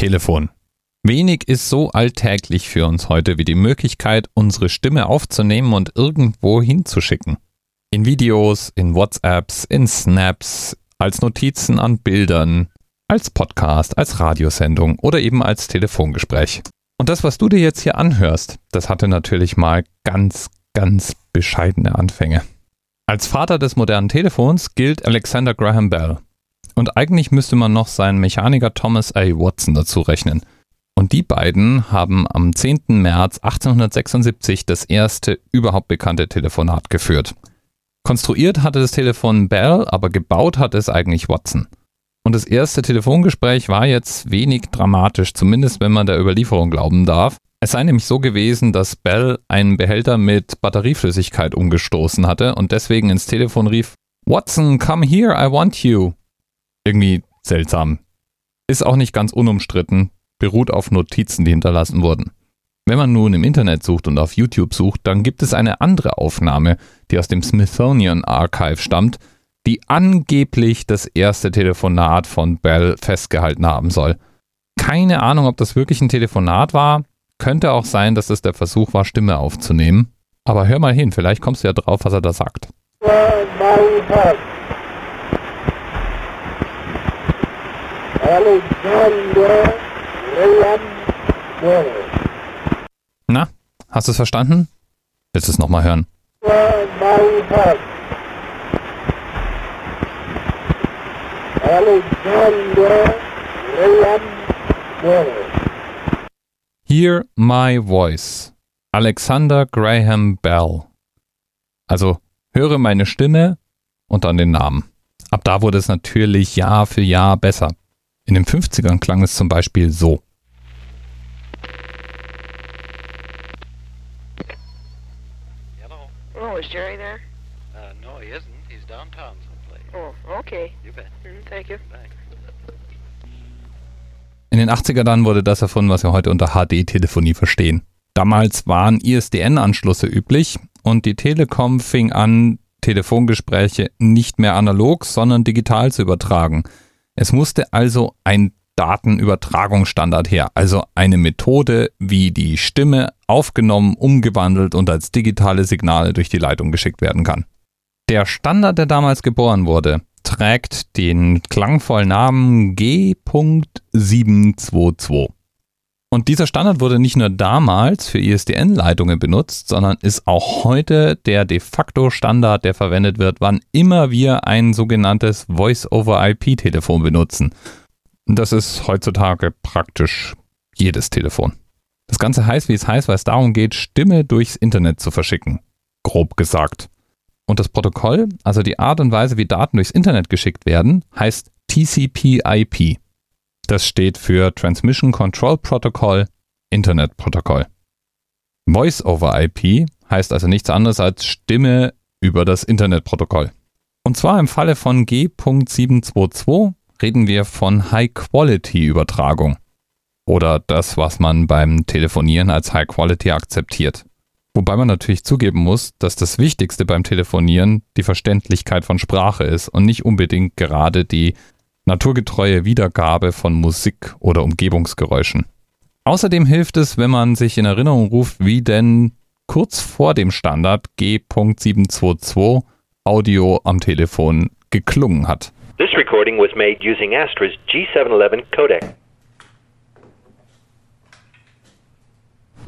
Telefon. Wenig ist so alltäglich für uns heute wie die Möglichkeit, unsere Stimme aufzunehmen und irgendwo hinzuschicken. In Videos, in WhatsApps, in Snaps, als Notizen an Bildern, als Podcast, als Radiosendung oder eben als Telefongespräch. Und das, was du dir jetzt hier anhörst, das hatte natürlich mal ganz, ganz bescheidene Anfänge. Als Vater des modernen Telefons gilt Alexander Graham Bell. Und eigentlich müsste man noch seinen Mechaniker Thomas A. Watson dazu rechnen. Und die beiden haben am 10. März 1876 das erste überhaupt bekannte Telefonat geführt. Konstruiert hatte das Telefon Bell, aber gebaut hat es eigentlich Watson. Und das erste Telefongespräch war jetzt wenig dramatisch, zumindest wenn man der Überlieferung glauben darf. Es sei nämlich so gewesen, dass Bell einen Behälter mit Batterieflüssigkeit umgestoßen hatte und deswegen ins Telefon rief, Watson, come here, I want you. Irgendwie seltsam. Ist auch nicht ganz unumstritten, beruht auf Notizen, die hinterlassen wurden. Wenn man nun im Internet sucht und auf YouTube sucht, dann gibt es eine andere Aufnahme, die aus dem Smithsonian Archive stammt, die angeblich das erste Telefonat von Bell festgehalten haben soll. Keine Ahnung, ob das wirklich ein Telefonat war. Könnte auch sein, dass es der Versuch war, Stimme aufzunehmen. Aber hör mal hin, vielleicht kommst du ja drauf, was er da sagt. Na, hast du es verstanden? Willst du es nochmal hören? Hear My Voice. Alexander Graham Bell. Also höre meine Stimme und dann den Namen. Ab da wurde es natürlich Jahr für Jahr besser. In den 50ern klang es zum Beispiel so. Hello. Oh, is Jerry there? Uh, no, he isn't. He's downtown someplace. Oh, okay. You bet. Mm, thank you. Thanks. In den 80er dann wurde das erfunden, was wir heute unter HD-Telefonie verstehen. Damals waren ISDN-Anschlüsse üblich und die Telekom fing an, Telefongespräche nicht mehr analog, sondern digital zu übertragen. Es musste also ein Datenübertragungsstandard her, also eine Methode, wie die Stimme aufgenommen, umgewandelt und als digitale Signale durch die Leitung geschickt werden kann. Der Standard, der damals geboren wurde, trägt den klangvollen Namen G.722. Und dieser Standard wurde nicht nur damals für ISDN-Leitungen benutzt, sondern ist auch heute der de facto Standard, der verwendet wird, wann immer wir ein sogenanntes Voice-over-IP-Telefon benutzen. Das ist heutzutage praktisch jedes Telefon. Das Ganze heißt, wie es heißt, weil es darum geht, Stimme durchs Internet zu verschicken. Grob gesagt. Und das Protokoll, also die Art und Weise, wie Daten durchs Internet geschickt werden, heißt TCP/IP. Das steht für Transmission Control Protocol Internet Protokoll. Voice over IP heißt also nichts anderes als Stimme über das Internetprotokoll. Und zwar im Falle von G.722 reden wir von High-Quality-Übertragung. Oder das, was man beim Telefonieren als High-Quality akzeptiert. Wobei man natürlich zugeben muss, dass das Wichtigste beim Telefonieren die Verständlichkeit von Sprache ist und nicht unbedingt gerade die naturgetreue Wiedergabe von Musik oder Umgebungsgeräuschen. Außerdem hilft es, wenn man sich in Erinnerung ruft, wie denn kurz vor dem Standard G.722 Audio am Telefon geklungen hat. This recording was made using Astra's G711 codec.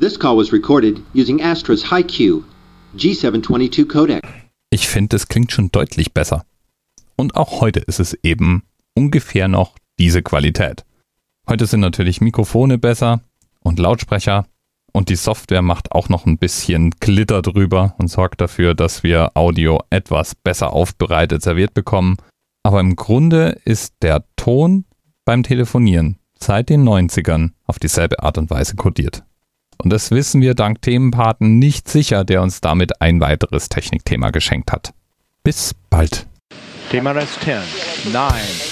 This call was recorded using Astra's HiQ G722 codec. Ich finde, es klingt schon deutlich besser. Und auch heute ist es eben ungefähr noch diese Qualität. Heute sind natürlich Mikrofone besser und Lautsprecher und die Software macht auch noch ein bisschen Glitter drüber und sorgt dafür, dass wir Audio etwas besser aufbereitet serviert bekommen. Aber im Grunde ist der Ton beim Telefonieren seit den 90ern auf dieselbe Art und Weise kodiert. Und das wissen wir dank Themenpaten nicht sicher, der uns damit ein weiteres Technikthema geschenkt hat. Bis bald. Thema Rest 10, 9, 8.